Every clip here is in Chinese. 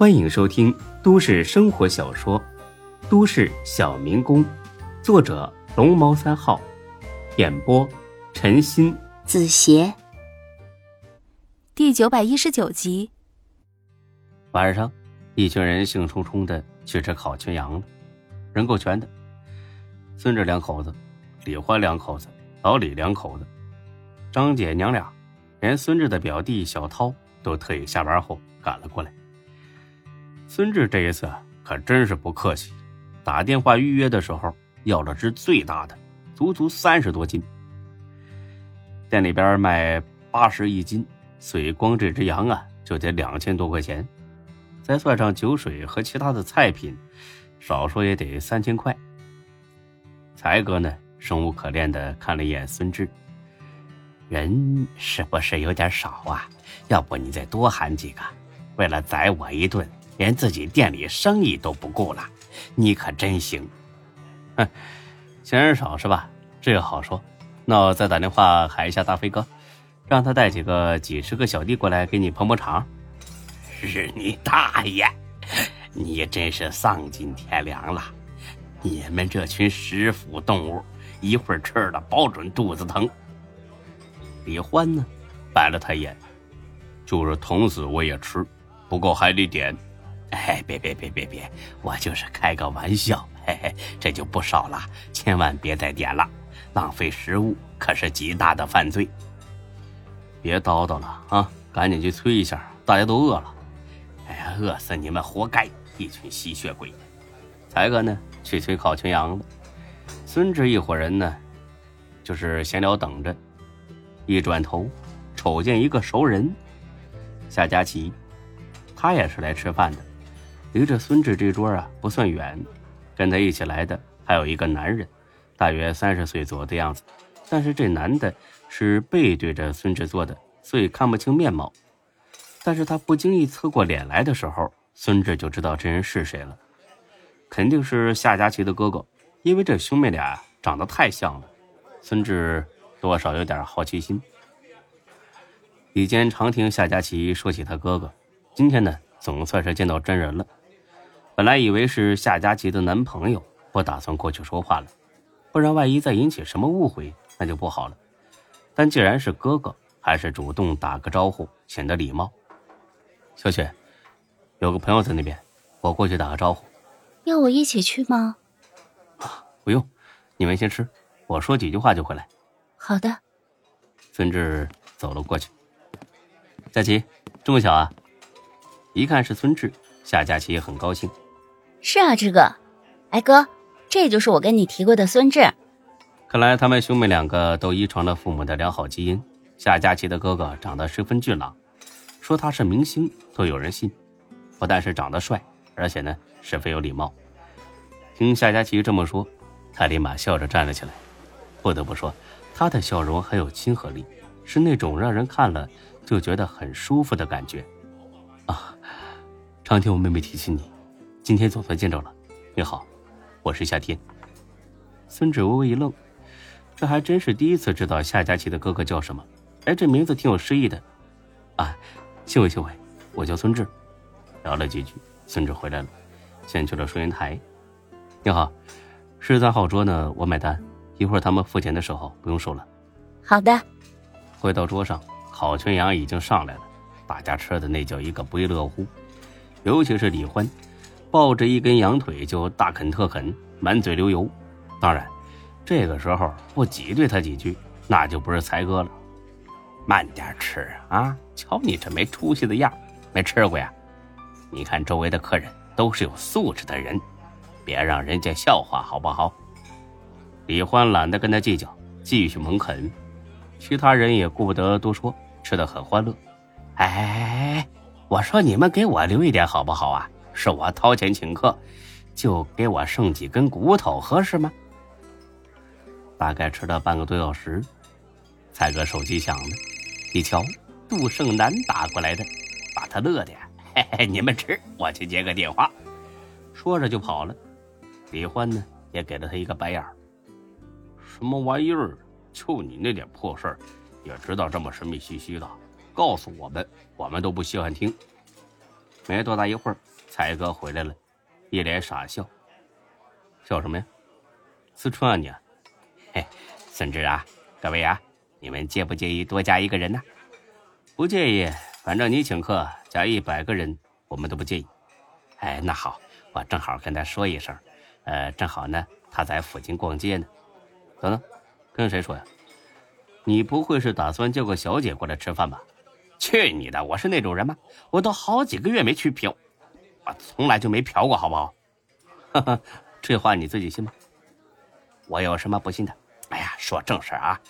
欢迎收听都市生活小说《都市小民工》，作者龙猫三号，演播陈鑫、子邪，第九百一十九集。晚上，一群人兴冲冲的去吃烤全羊了，人够全的。孙志两口子，李欢两口子，老李两口子，张姐娘俩，连孙志的表弟小涛都特意下班后赶了过来。孙志这一次可真是不客气，打电话预约的时候要了只最大的，足足三十多斤。店里边卖八十一斤，所以光这只羊啊就得两千多块钱，再算上酒水和其他的菜品，少说也得三千块。才哥呢，生无可恋的看了一眼孙志，人是不是有点少啊？要不你再多喊几个，为了宰我一顿。连自己店里生意都不顾了，你可真行！哼，嫌人少是吧？这好说。那我再打电话喊一下大飞哥，让他带几个几十个小弟过来给你捧捧场。是你大爷！你真是丧尽天良了！你们这群食腐动物，一会儿吃了保准肚子疼。李欢呢，白了他一眼，就是疼死我也吃，不够还得点。哎，别别别别别，我就是开个玩笑，嘿嘿，这就不少了，千万别再点了，浪费食物可是极大的犯罪。别叨叨了啊，赶紧去催一下，大家都饿了。哎呀，饿死你们活该，一群吸血鬼！才哥呢，去催烤全羊了。孙志一伙人呢，就是闲聊等着。一转头，瞅见一个熟人，夏佳琪，他也是来吃饭的。离着孙志这桌啊不算远，跟他一起来的还有一个男人，大约三十岁左右的样子，但是这男的是背对着孙志坐的，所以看不清面貌。但是他不经意侧过脸来的时候，孙志就知道这人是谁了，肯定是夏佳琪的哥哥，因为这兄妹俩长得太像了。孙志多少有点好奇心。以前常听夏佳琪说起他哥哥，今天呢总算是见到真人了。本来以为是夏佳琪的男朋友，不打算过去说话了，不然万一再引起什么误会，那就不好了。但既然是哥哥，还是主动打个招呼，显得礼貌。小雪，有个朋友在那边，我过去打个招呼。要我一起去吗？啊，不用，你们先吃，我说几句话就回来。好的。孙志走了过去。佳琪，这么巧啊！一看是孙志，夏佳琪也很高兴。是啊，志哥，哎哥，这就是我跟你提过的孙志。看来他们兄妹两个都遗传了父母的良好基因。夏佳琪的哥哥长得十分俊朗，说他是明星都有人信。不但是长得帅，而且呢十分有礼貌。听夏佳琪这么说，他立马笑着站了起来。不得不说，他的笑容很有亲和力，是那种让人看了就觉得很舒服的感觉。啊，常听我妹妹提起你。今天总算见着了，你好，我是夏天。孙志微微一愣，这还真是第一次知道夏佳琪的哥哥叫什么。哎，这名字挺有诗意的。啊，幸会幸会，我叫孙志。聊了几句，孙志回来了，先去了收银台。你好，十三号桌呢，我买单。一会儿他们付钱的时候不用收了。好的。回到桌上，烤全羊已经上来了，大家吃的那叫一个不亦乐乎，尤其是李欢。抱着一根羊腿就大啃特啃，满嘴流油。当然，这个时候不挤兑他几句，那就不是才哥了。慢点吃啊！瞧你这没出息的样，没吃过呀？你看周围的客人都是有素质的人，别让人家笑话好不好？李欢懒得跟他计较，继续猛啃。其他人也顾不得多说，吃的很欢乐。哎，我说你们给我留一点好不好啊？是我掏钱请客，就给我剩几根骨头，合适吗？大概吃了半个多小时，才哥手机响了，一瞧，杜胜男打过来的，把他乐的！嘿嘿，你们吃，我去接个电话。说着就跑了。李欢呢，也给了他一个白眼儿。什么玩意儿？就你那点破事儿，也知道这么神秘兮兮的？告诉我们，我们都不稀罕听。没多大一会儿。才哥回来了，一脸傻笑。笑什么呀？思春啊你？嘿，孙志啊，各位啊，你们介不介意多加一个人呢？不介意，反正你请客，加一百个人我们都不介意。哎，那好，我正好跟他说一声，呃，正好呢，他在附近逛街呢。等等，跟谁说呀？你不会是打算叫个小姐过来吃饭吧？去你的！我是那种人吗？我都好几个月没去嫖，从来就没嫖过，好不好？哈哈，这话你自己信吗？我有什么不信的？哎呀，说正事啊，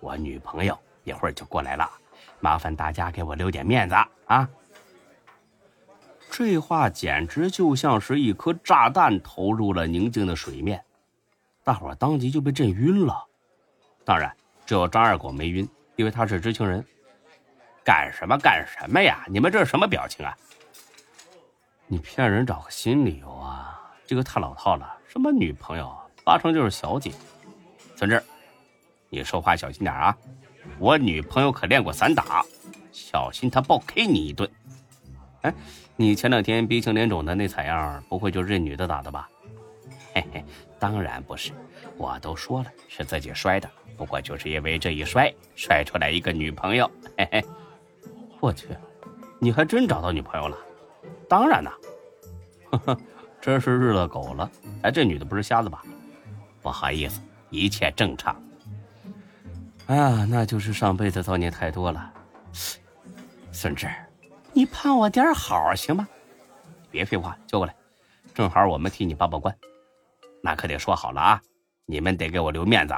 我女朋友一会儿就过来了，麻烦大家给我留点面子啊！这话简直就像是一颗炸弹投入了宁静的水面，大伙当即就被震晕了。当然，只有张二狗没晕，因为他是知情人。干什么干什么呀？你们这是什么表情啊？你骗人找个新理由啊！这个太老套了，什么女朋友，八成就是小姐。孙志，你说话小心点啊！我女朋友可练过散打，小心她暴 K 你一顿。哎，你前两天鼻青脸肿的那惨样，不会就是这女的打的吧？嘿嘿，当然不是，我都说了是自己摔的，不过就是因为这一摔，摔出来一个女朋友。嘿嘿。我去，你还真找到女朋友了？当然了，呵呵，真是日了狗了！哎，这女的不是瞎子吧？不好意思，一切正常。哎呀，那就是上辈子造孽太多了。孙志，你盼我点好行吗？别废话，叫过来，正好我们替你把把关。那可得说好了啊，你们得给我留面子。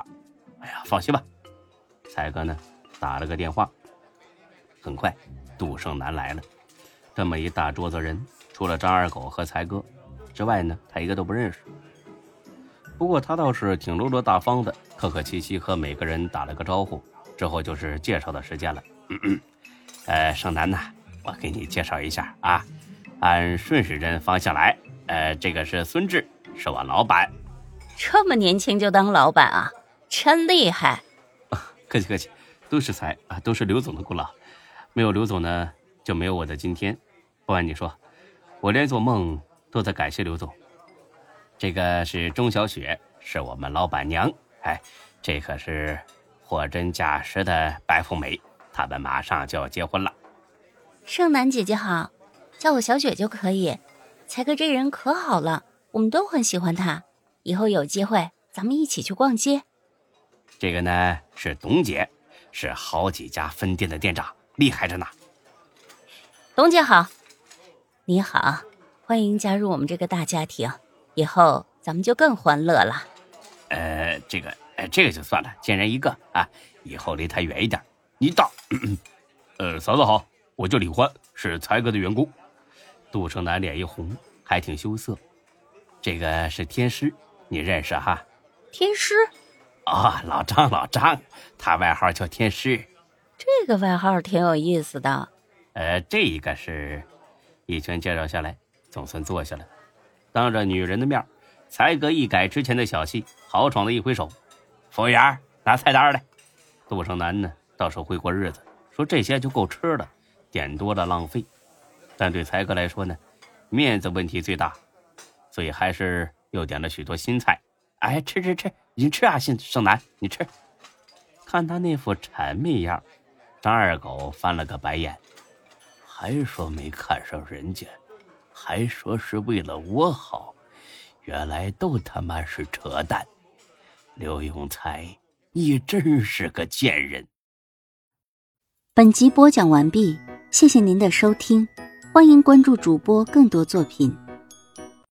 哎呀，放心吧，才哥呢，打了个电话。很快，杜胜男来了。这么一大桌子人，除了张二狗和才哥之外呢，他一个都不认识。不过他倒是挺落落大方的，客客气气和每个人打了个招呼。之后就是介绍的时间了。呃，盛楠呐，我给你介绍一下啊，按顺时针方向来。呃，这个是孙志，是我老板。这么年轻就当老板啊，真厉害！客气客气，都是才啊，都是刘总的功劳。没有刘总呢，就没有我的今天。不瞒你说，我连做梦都在感谢刘总。这个是钟小雪，是我们老板娘。哎，这可是货真价实的白富美，他们马上就要结婚了。盛楠姐姐好，叫我小雪就可以。才哥这人可好了，我们都很喜欢他。以后有机会，咱们一起去逛街。这个呢是董姐，是好几家分店的店长。厉害着呢，董姐好，你好，欢迎加入我们这个大家庭，以后咱们就更欢乐了。呃，这个，呃，这个就算了，见人一个啊，以后离他远一点。你到，呃，嫂子好，我叫李欢，是才哥的员工。杜胜男脸一红，还挺羞涩。这个是天师，你认识哈？天师？哦，老张，老张，他外号叫天师。这个外号挺有意思的，呃，这一个是，一圈介绍下来，总算坐下了。当着女人的面，才哥一改之前的小气，豪爽的一挥手：“服务员，拿菜单来。”杜胜男呢，倒是会过日子，说这些就够吃了，点多了浪费。但对才哥来说呢，面子问题最大，所以还是又点了许多新菜。哎，吃吃吃，你吃啊，姓胜男，你吃。看他那副谄媚样。张二狗翻了个白眼，还说没看上人家，还说是为了我好，原来都他妈是扯淡！刘永才，你真是个贱人！本集播讲完毕，谢谢您的收听，欢迎关注主播更多作品。